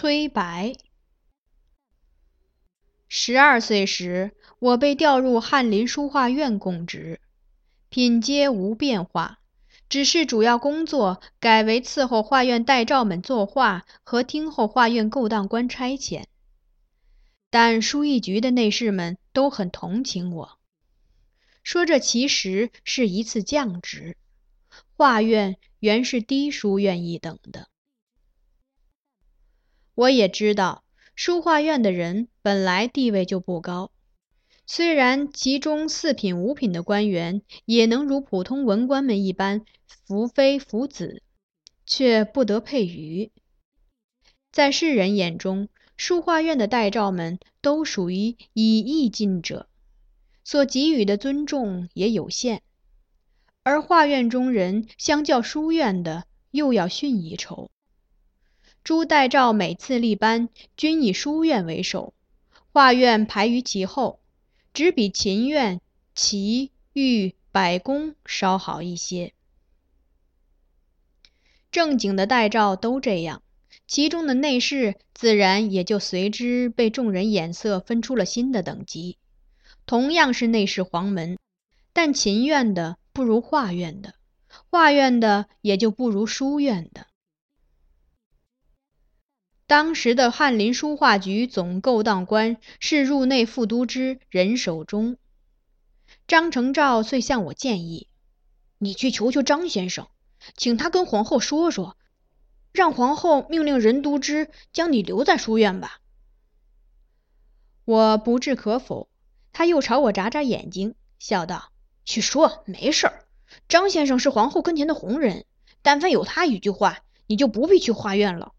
崔白。十二岁时，我被调入翰林书画院供职，品阶无变化，只是主要工作改为伺候画院待诏们作画和听候画院勾当官差遣。但书艺局的内侍们都很同情我，说这其实是一次降职。画院原是低书院一等的。我也知道，书画院的人本来地位就不高，虽然其中四品、五品的官员也能如普通文官们一般扶妃扶子，却不得配鱼。在世人眼中，书画院的待诏们都属于以义尽者，所给予的尊重也有限；而画院中人相较书院的，又要逊一筹。朱代诏每次立班，均以书院为首，画院排于其后，只比秦院、齐、豫、百工稍好一些。正经的代诏都这样。其中的内侍自然也就随之被众人眼色分出了新的等级。同样是内侍黄门，但秦院的不如画院的，画院的也就不如书院的。当时的翰林书画局总勾当官是入内副都知任守忠。张承照遂向我建议：“你去求求张先生，请他跟皇后说说。”让皇后命令任都知将你留在书院吧。我不置可否，他又朝我眨眨眼睛，笑道：“去说，没事儿。张先生是皇后跟前的红人，但凡有他一句话，你就不必去画院了。”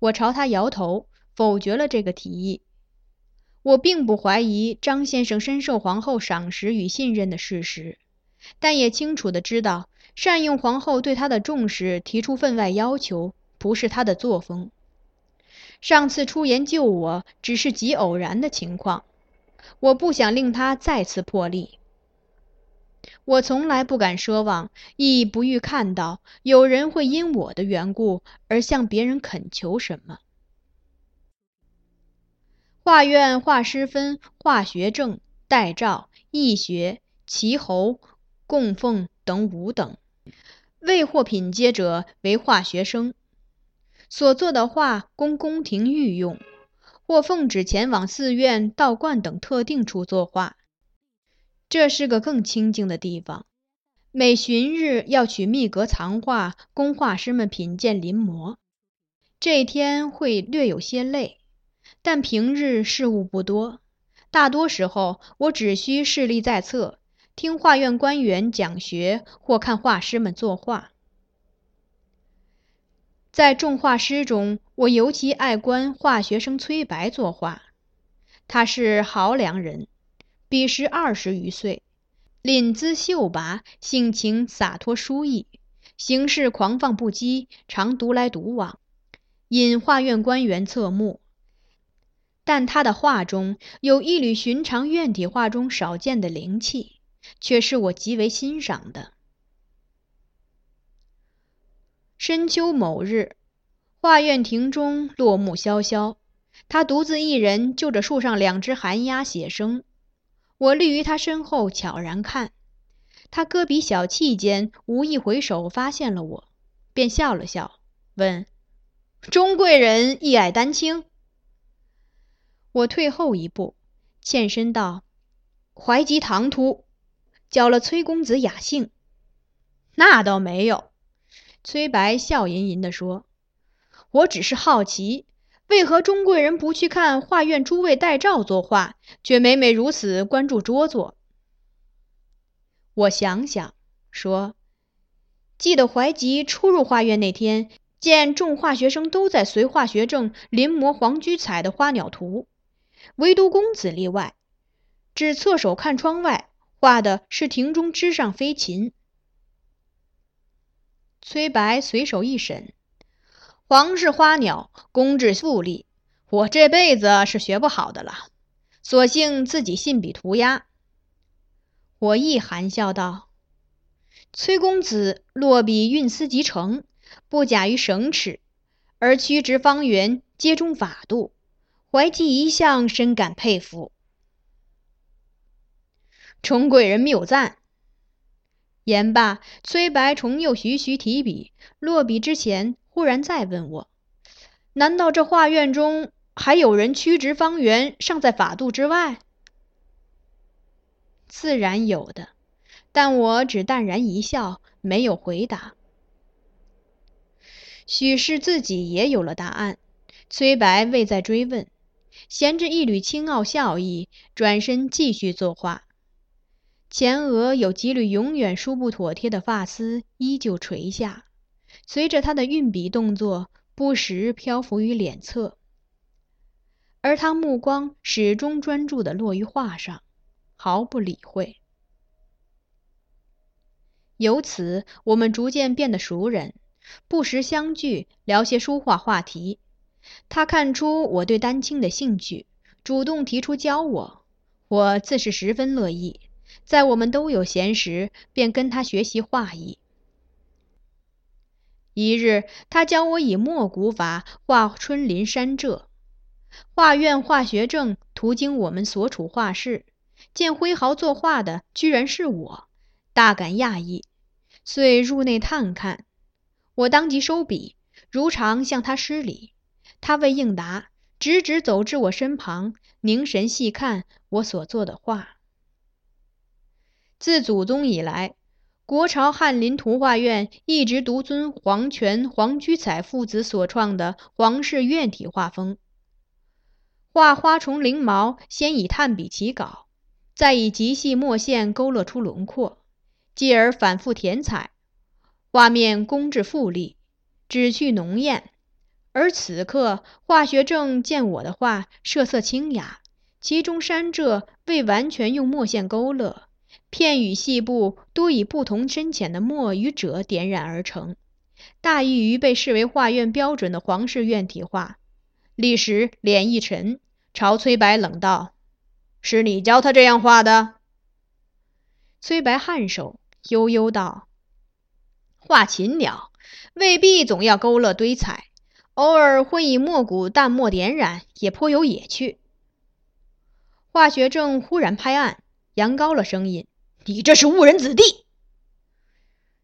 我朝他摇头，否决了这个提议。我并不怀疑张先生深受皇后赏识与信任的事实，但也清楚的知道。善用皇后对他的重视，提出分外要求，不是他的作风。上次出言救我，只是极偶然的情况，我不想令他再次破例。我从来不敢奢望，亦不欲看到有人会因我的缘故而向别人恳求什么。画院画师分画学正、代诏、义学、齐侯、供奉等五等。未获品阶者为画学生，所作的画供宫廷御用，或奉旨前往寺院、道观等特定处作画。这是个更清静的地方。每旬日要取密格藏画，供画师们品鉴临摹。这一天会略有些累，但平日事务不多，大多时候我只需侍立在侧。听画院官员讲学，或看画师们作画。在众画师中，我尤其爱观画学生崔白作画。他是豪良人，彼时二十余岁，领姿秀拔，性情洒脱疏逸，行事狂放不羁，常独来独往，引画院官员侧目。但他的画中有一缕寻常院体画中少见的灵气。却是我极为欣赏的。深秋某日，画院庭中落木萧萧，他独自一人就着树上两只寒鸦写生。我立于他身后悄然看，他搁笔小憩间，无意回首发现了我，便笑了笑，问：“钟贵人一爱丹青？”我退后一步，欠身道：“怀吉唐突。”搅了崔公子雅兴，那倒没有。崔白笑吟吟地说：“我只是好奇，为何钟贵人不去看画院诸位待诏作画，却每每如此关注拙作？”我想想说：“记得怀吉初入画院那天，见众画学生都在随画学正临摹黄居彩的花鸟图，唯独公子例外，只侧手看窗外。”画的是庭中枝上飞禽。崔白随手一审，皇室花鸟，工致富丽，我这辈子是学不好的了，索性自己信笔涂鸦。我亦含笑道：“崔公子落笔运思极成，不假于省尺，而曲直方圆，皆中法度，怀记一向，深感佩服。崇贵人谬赞。言罢，崔白重又徐徐提笔，落笔之前，忽然再问我：“难道这画院中还有人曲直方圆，尚在法度之外？”自然有的，但我只淡然一笑，没有回答。许是自己也有了答案，崔白未再追问，衔着一缕轻傲笑意，转身继续作画。前额有几缕永远梳不妥帖的发丝依旧垂下，随着他的运笔动作，不时漂浮于脸侧，而他目光始终专注地落于画上，毫不理会。由此，我们逐渐变得熟人。不时相聚，聊些书画话题。他看出我对丹青的兴趣，主动提出教我，我自是十分乐意。在我们都有闲时，便跟他学习画艺。一日，他教我以墨骨法画春林山浙。画院画学正途经我们所处画室，见挥毫作画的居然是我，大感讶异，遂入内探看。我当即收笔，如常向他施礼。他未应答，直直走至我身旁，凝神细看我所作的画。自祖宗以来，国朝翰林图画院一直独尊黄泉、黄居彩父子所创的皇室院体画风。画花虫翎毛，先以炭笔起稿，再以极细墨线勾勒出轮廓，继而反复填彩。画面工致富丽，旨趣浓艳。而此刻，化学正见我的画色色清雅，其中山浙未完全用墨线勾勒，片羽细部多以不同深浅的墨与赭点染而成，大异于被视为画院标准的皇室院体画。立时脸一沉，朝崔白冷道：“是你教他这样画的？”崔白颔首，悠悠道。画禽鸟未必总要勾勒堆彩，偶尔会以墨骨淡墨点染，也颇有野趣。化学正忽然拍案，扬高了声音：“你这是误人子弟！”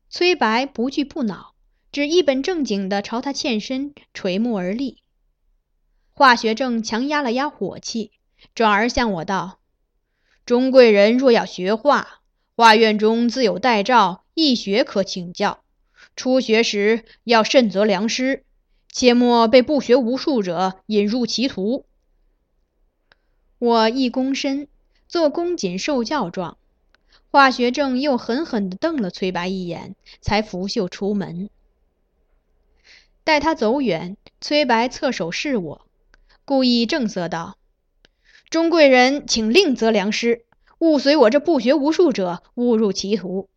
崔白不惧不恼，只一本正经地朝他欠身，垂目而立。化学正强压了压火气，转而向我道：“钟贵人若要学画，画院中自有代照易学可请教。”初学时要慎择良师，切莫被不学无术者引入歧途。我一躬身，做恭谨受教状。化学正又狠狠地瞪了崔白一眼，才拂袖出门。待他走远，崔白侧手示我，故意正色道：“钟贵人，请另择良师，勿随我这不学无术者误入歧途。”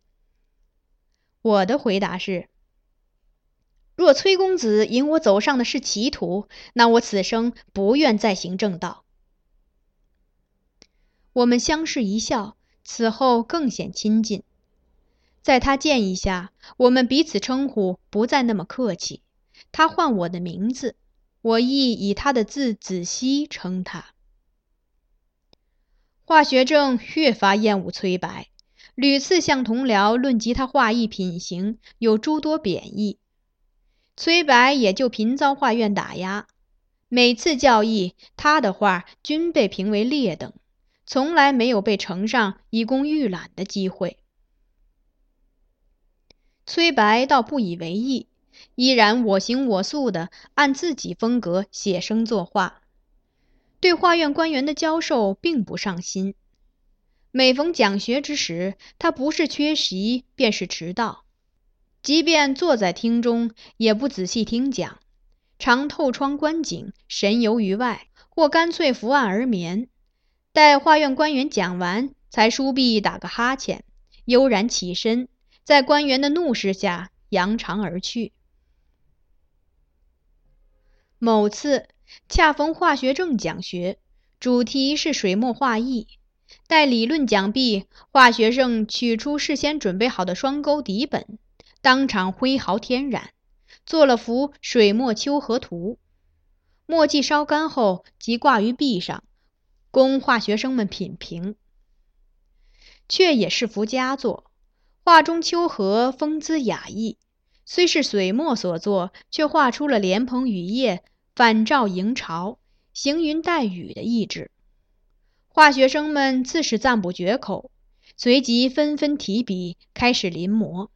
我的回答是。若崔公子引我走上的是歧途，那我此生不愿再行正道。我们相视一笑，此后更显亲近。在他建议下，我们彼此称呼不再那么客气。他唤我的名字，我亦以他的字子熙称他。化学正越发厌恶崔白，屡次向同僚论及他画艺品行，有诸多贬义。崔白也就频遭画院打压，每次教义，他的画均被评为劣等，从来没有被呈上以供预览的机会。崔白倒不以为意，依然我行我素的按自己风格写生作画，对画院官员的教授并不上心。每逢讲学之时，他不是缺席，便是迟到。即便坐在厅中，也不仔细听讲，常透窗观景，神游于外，或干脆伏案而眠。待画院官员讲完，才梳篦打个哈欠，悠然起身，在官员的怒视下扬长而去。某次恰逢化学正讲学，主题是水墨画艺。待理论讲毕，化学正取出事先准备好的双钩底本。当场挥毫添染，做了幅水墨秋荷图。墨迹烧干后，即挂于壁上，供化学生们品评。却也是幅佳作。画中秋荷风姿雅逸，虽是水墨所作，却画出了莲蓬雨夜、反照迎潮、行云带雨的意志。化学生们自是赞不绝口，随即纷纷提笔开始临摹。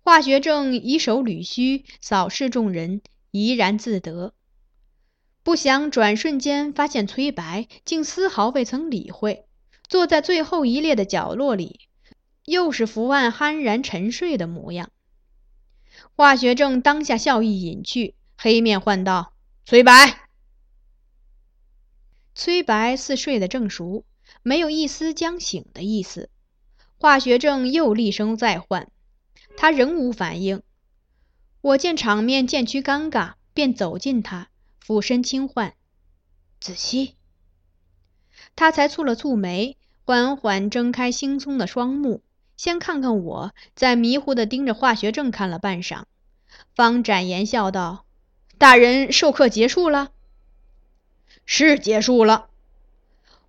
化学正以手捋须，扫视众人，怡然自得。不想转瞬间发现崔白竟丝毫未曾理会，坐在最后一列的角落里，又是伏案酣然沉睡的模样。华学正当下笑意隐去，黑面唤道：“崔白。”崔白似睡得正熟，没有一丝将醒的意思。华学正又厉声再唤，他仍无反应。我见场面渐趋尴尬，便走近他，俯身轻唤：“子期。”他才蹙了蹙眉，缓缓睁开惺忪的双目，先看看我，再迷糊地盯着化学正看了半晌，方展颜笑道：“大人授课结束了。”是结束了，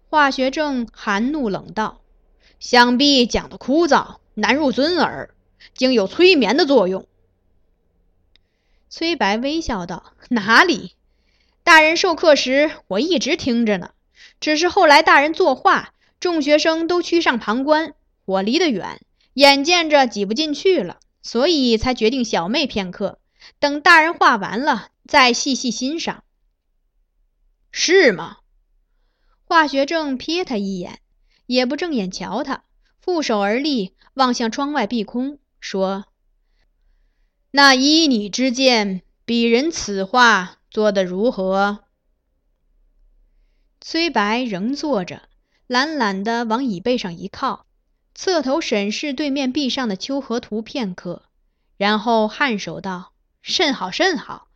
化学正含怒冷道：“想必讲的枯燥，难入尊耳，竟有催眠的作用。”崔白微笑道：“哪里？大人授课时，我一直听着呢。只是后来大人作画，众学生都趋上旁观，我离得远，眼见着挤不进去了，所以才决定小寐片刻，等大人画完了，再细细欣赏。”是吗？华学正瞥他一眼，也不正眼瞧他，负手而立，望向窗外碧空，说：“那依你之见，鄙人此画做得如何？”崔白仍坐着，懒懒地往椅背上一靠，侧头审视对面壁上的秋荷图片刻，然后颔首道：“甚好，甚好，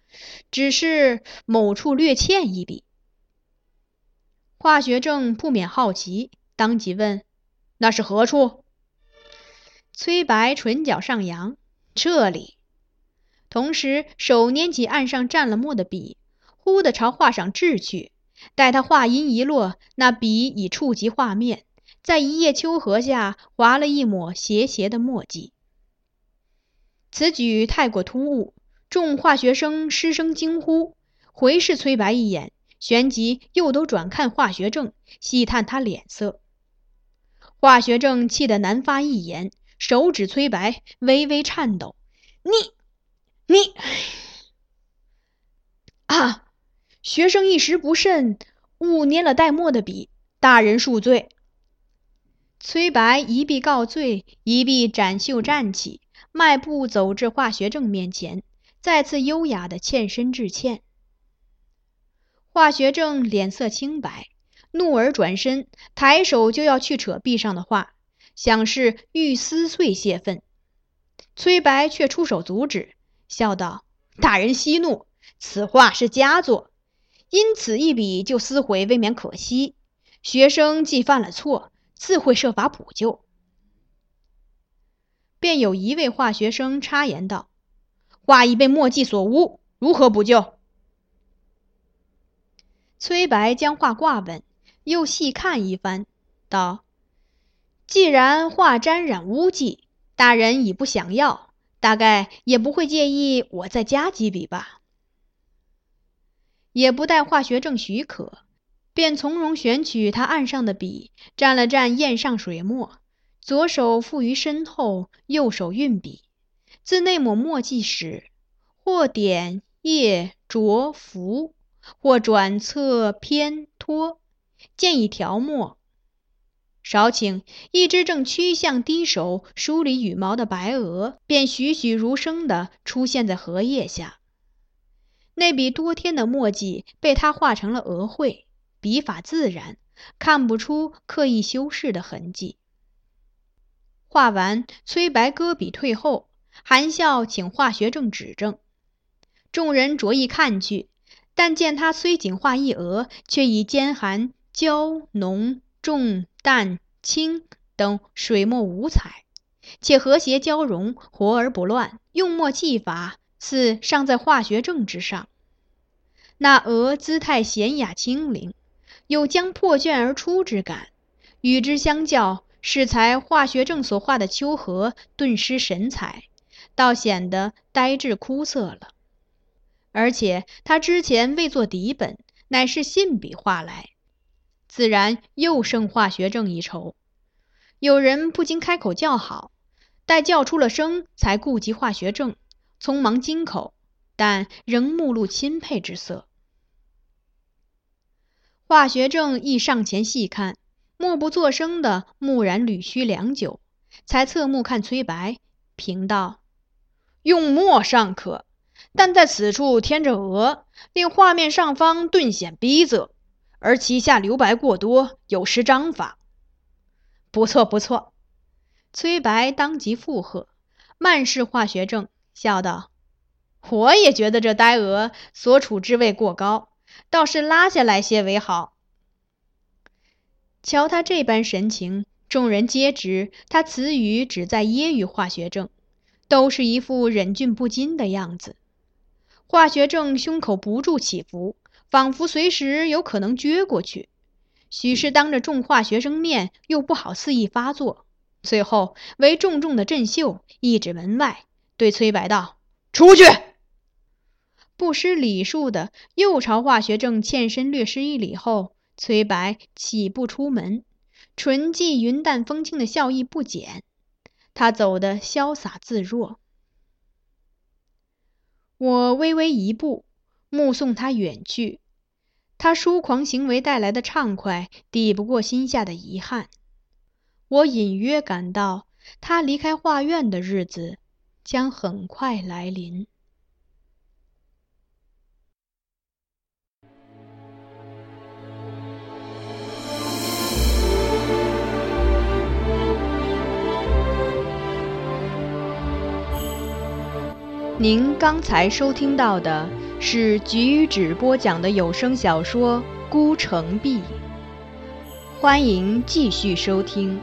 只是某处略欠一笔。”华学正不免好奇，当即问：“那是何处？”崔白唇角上扬：“这里。”同时手拈起案上蘸了墨的笔，忽地朝画上掷去。待他话音一落，那笔已触及画面，在一叶秋荷下划了一抹斜斜的墨迹。此举太过突兀，众化学生失声惊呼，回视崔白一眼。旋即又都转看化学正，细探他脸色。化学正气得难发一言，手指崔白，微微颤抖：“你，你……啊！学生一时不慎，误捏了带墨的笔，大人恕罪。”崔白一臂告罪，一臂展袖站起，迈步走至化学正面前，再次优雅的欠身致歉。化学正脸色清白，怒而转身，抬手就要去扯壁上的画，想是欲撕碎泄愤。崔白却出手阻止，笑道：“大人息怒，此画是佳作，因此一笔就撕毁，未免可惜。学生既犯了错，自会设法补救。”便有一位化学生插言道：“画已被墨迹所污，如何补救？”崔白将画挂稳，又细看一番，道：“既然画沾染污迹，大人已不想要，大概也不会介意我再加几笔吧？”也不待化学证许可，便从容选取他案上的笔，蘸了蘸砚上水墨，左手负于身后，右手运笔，自那抹墨迹时，或点叶着浮。或转侧偏托，见已调墨，少顷，一只正趋向低首梳理羽毛的白鹅，便栩栩如生地出现在荷叶下。那笔多天的墨迹被他画成了鹅绘，笔法自然，看不出刻意修饰的痕迹。画完，崔白搁笔退后，含笑请化学正指正。众人着意看去。但见他虽仅画一鹅，却已兼含娇浓重淡轻等水墨五彩，且和谐交融，活而不乱，用墨技法似尚在化学正之上。那鹅姿态娴雅轻灵，有将破卷而出之感，与之相较，适才化学正所画的秋荷顿失神采，倒显得呆滞枯涩了。而且他之前未作底本，乃是信笔画来，自然又胜化学证一筹。有人不禁开口叫好，待叫出了声，才顾及化学证，匆忙金口，但仍目露钦佩之色。化学证亦上前细看，默不作声的木然捋须良久，才侧目看崔白，评道：“用墨尚可。”但在此处添着鹅，令画面上方顿显逼仄，而其下留白过多，有失章法。不错，不错。崔白当即附和，慢视化学证，笑道：“我也觉得这呆鹅所处之位过高，倒是拉下来些为好。”瞧他这般神情，众人皆知他此语只在揶揄化学证，都是一副忍俊不禁的样子。化学正胸口不住起伏，仿佛随时有可能撅过去。许是当着众化学生面，又不好肆意发作，最后唯重重的振袖，一指门外，对崔白道：“出去！”不失礼数的，又朝化学正欠身略施一礼后，崔白起步出门，唇际云淡风轻的笑意不减，他走得潇洒自若。我微微一步，目送他远去。他疏狂行为带来的畅快，抵不过心下的遗憾。我隐约感到，他离开画院的日子将很快来临。您刚才收听到的是菊止播讲的有声小说《孤城闭》，欢迎继续收听。